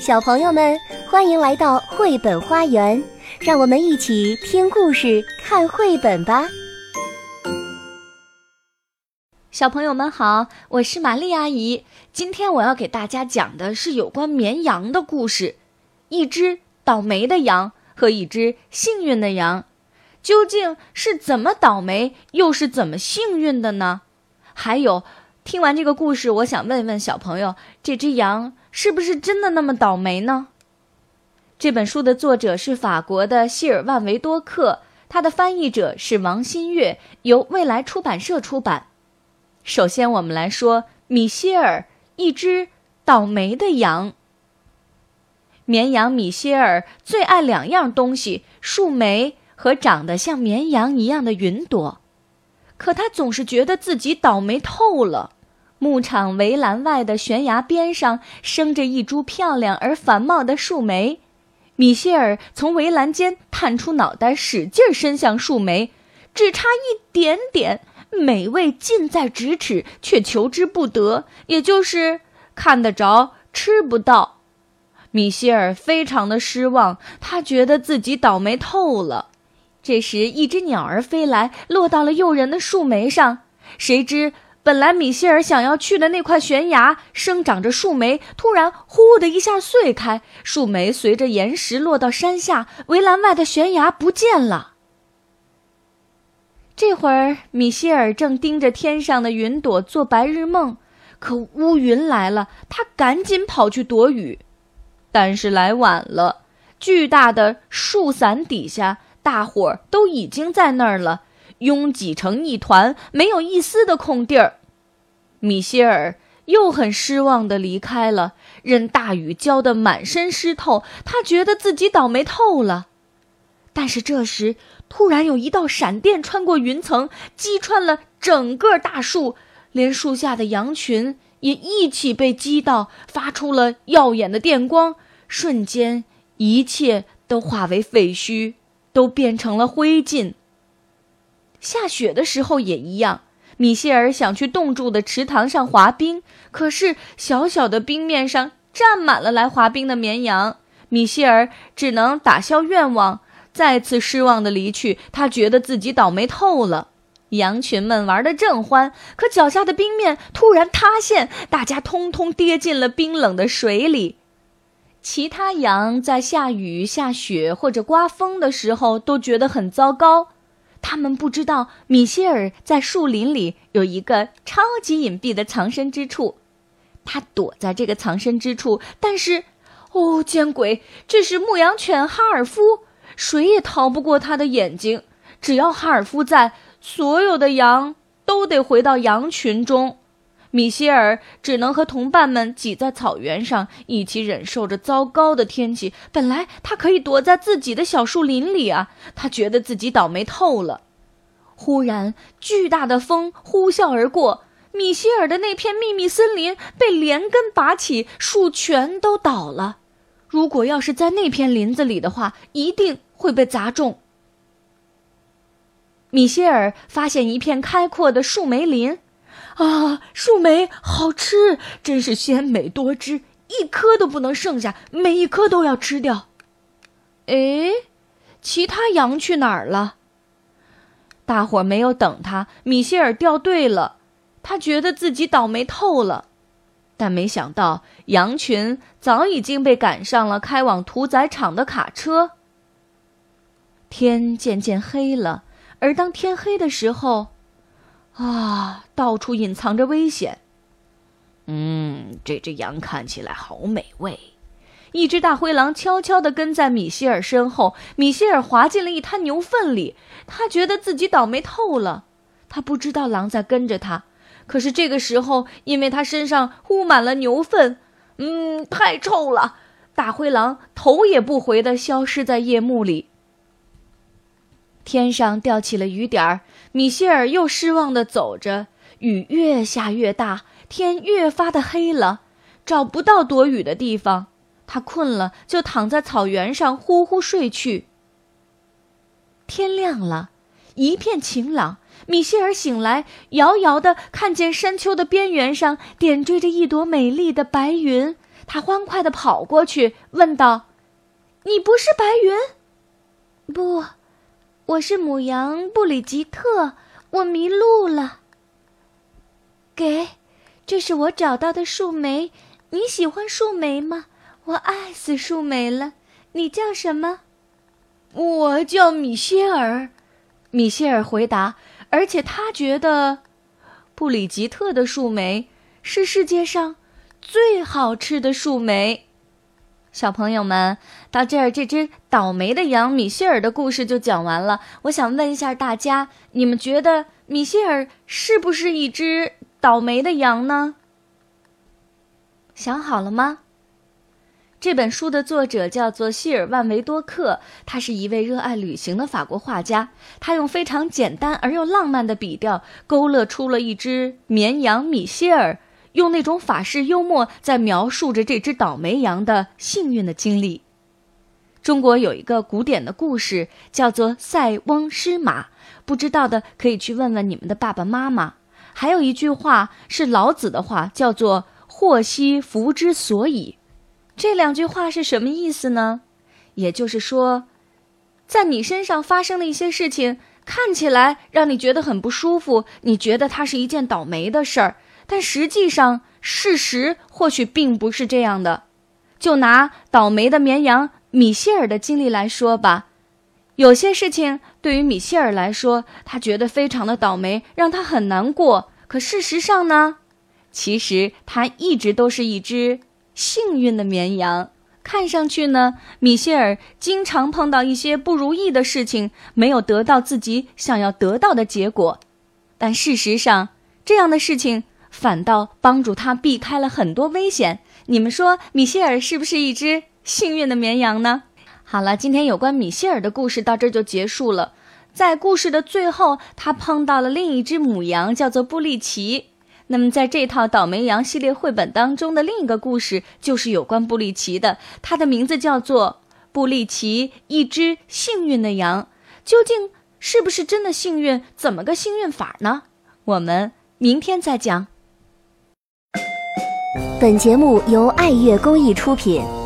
小朋友们，欢迎来到绘本花园，让我们一起听故事、看绘本吧。小朋友们好，我是玛丽阿姨。今天我要给大家讲的是有关绵羊的故事，一只倒霉的羊和一只幸运的羊，究竟是怎么倒霉，又是怎么幸运的呢？还有，听完这个故事，我想问问小朋友，这只羊。是不是真的那么倒霉呢？这本书的作者是法国的希尔万维多克，他的翻译者是王新月，由未来出版社出版。首先，我们来说米歇尔，一只倒霉的羊。绵羊米歇尔最爱两样东西：树莓和长得像绵羊一样的云朵。可他总是觉得自己倒霉透了。牧场围栏外的悬崖边上生着一株漂亮而繁茂的树莓，米歇尔从围栏间探出脑袋，使劲伸向树莓，只差一点点，美味近在咫尺，却求之不得，也就是看得着，吃不到。米歇尔非常的失望，他觉得自己倒霉透了。这时，一只鸟儿飞来，落到了诱人的树莓上，谁知。本来米歇尔想要去的那块悬崖，生长着树莓，突然“呼”的一下碎开，树莓随着岩石落到山下，围栏外的悬崖不见了。这会儿，米歇尔正盯着天上的云朵做白日梦，可乌云来了，他赶紧跑去躲雨，但是来晚了。巨大的树伞底下，大伙儿都已经在那儿了，拥挤成一团，没有一丝的空地儿。米歇尔又很失望地离开了，任大雨浇得满身湿透。他觉得自己倒霉透了。但是这时，突然有一道闪电穿过云层，击穿了整个大树，连树下的羊群也一起被击到，发出了耀眼的电光。瞬间，一切都化为废墟，都变成了灰烬。下雪的时候也一样。米歇尔想去冻住的池塘上滑冰，可是小小的冰面上站满了来滑冰的绵羊。米歇尔只能打消愿望，再次失望的离去。他觉得自己倒霉透了。羊群们玩得正欢，可脚下的冰面突然塌陷，大家通通跌进了冰冷的水里。其他羊在下雨、下雪或者刮风的时候都觉得很糟糕。他们不知道米歇尔在树林里有一个超级隐蔽的藏身之处，他躲在这个藏身之处。但是，哦，见鬼！这是牧羊犬哈尔夫，谁也逃不过他的眼睛。只要哈尔夫在，所有的羊都得回到羊群中。米歇尔只能和同伴们挤在草原上，一起忍受着糟糕的天气。本来他可以躲在自己的小树林里啊，他觉得自己倒霉透了。忽然，巨大的风呼啸而过，米歇尔的那片秘密森林被连根拔起，树全都倒了。如果要是在那片林子里的话，一定会被砸中。米歇尔发现一片开阔的树莓林。啊，树莓好吃，真是鲜美多汁，一颗都不能剩下，每一颗都要吃掉。哎，其他羊去哪儿了？大伙没有等他，米歇尔掉队了。他觉得自己倒霉透了，但没想到羊群早已经被赶上了开往屠宰场的卡车。天渐渐黑了，而当天黑的时候。啊，到处隐藏着危险。嗯，这只羊看起来好美味。一只大灰狼悄悄地跟在米歇尔身后。米歇尔滑进了一滩牛粪里，他觉得自己倒霉透了。他不知道狼在跟着他，可是这个时候，因为他身上糊满了牛粪，嗯，太臭了。大灰狼头也不回地消失在夜幕里。天上掉起了雨点儿，米歇尔又失望地走着。雨越下越大，天越发的黑了，找不到躲雨的地方。他困了，就躺在草原上呼呼睡去。天亮了，一片晴朗。米歇尔醒来，遥遥地看见山丘的边缘上点缀着一朵美丽的白云，他欢快地跑过去，问道：“你不是白云？”“不，我是母羊布里吉特，我迷路了。”“给，这是我找到的树莓，你喜欢树莓吗？我爱死树莓了。你叫什么？”“我叫米歇尔。”米歇尔回答，而且他觉得布里吉特的树莓是世界上最好吃的树莓。小朋友们，到这儿，这只倒霉的羊米歇尔的故事就讲完了。我想问一下大家，你们觉得米歇尔是不是一只倒霉的羊呢？想好了吗？这本书的作者叫做希尔万维多克，他是一位热爱旅行的法国画家。他用非常简单而又浪漫的笔调，勾勒出了一只绵羊米歇尔，用那种法式幽默在描述着这只倒霉羊的幸运的经历。中国有一个古典的故事叫做《塞翁失马》，不知道的可以去问问你们的爸爸妈妈。还有一句话是老子的话，叫做“祸兮福之所以”。这两句话是什么意思呢？也就是说，在你身上发生的一些事情，看起来让你觉得很不舒服，你觉得它是一件倒霉的事儿，但实际上事实或许并不是这样的。就拿倒霉的绵羊米歇尔的经历来说吧，有些事情对于米歇尔来说，他觉得非常的倒霉，让他很难过。可事实上呢，其实他一直都是一只。幸运的绵羊，看上去呢，米歇尔经常碰到一些不如意的事情，没有得到自己想要得到的结果，但事实上，这样的事情反倒帮助他避开了很多危险。你们说，米歇尔是不是一只幸运的绵羊呢？好了，今天有关米歇尔的故事到这就结束了。在故事的最后，他碰到了另一只母羊，叫做布利奇。那么，在这套《倒霉羊》系列绘本当中的另一个故事，就是有关布利奇的。它的名字叫做《布利奇：一只幸运的羊》。究竟是不是真的幸运？怎么个幸运法呢？我们明天再讲。本节目由爱乐公益出品。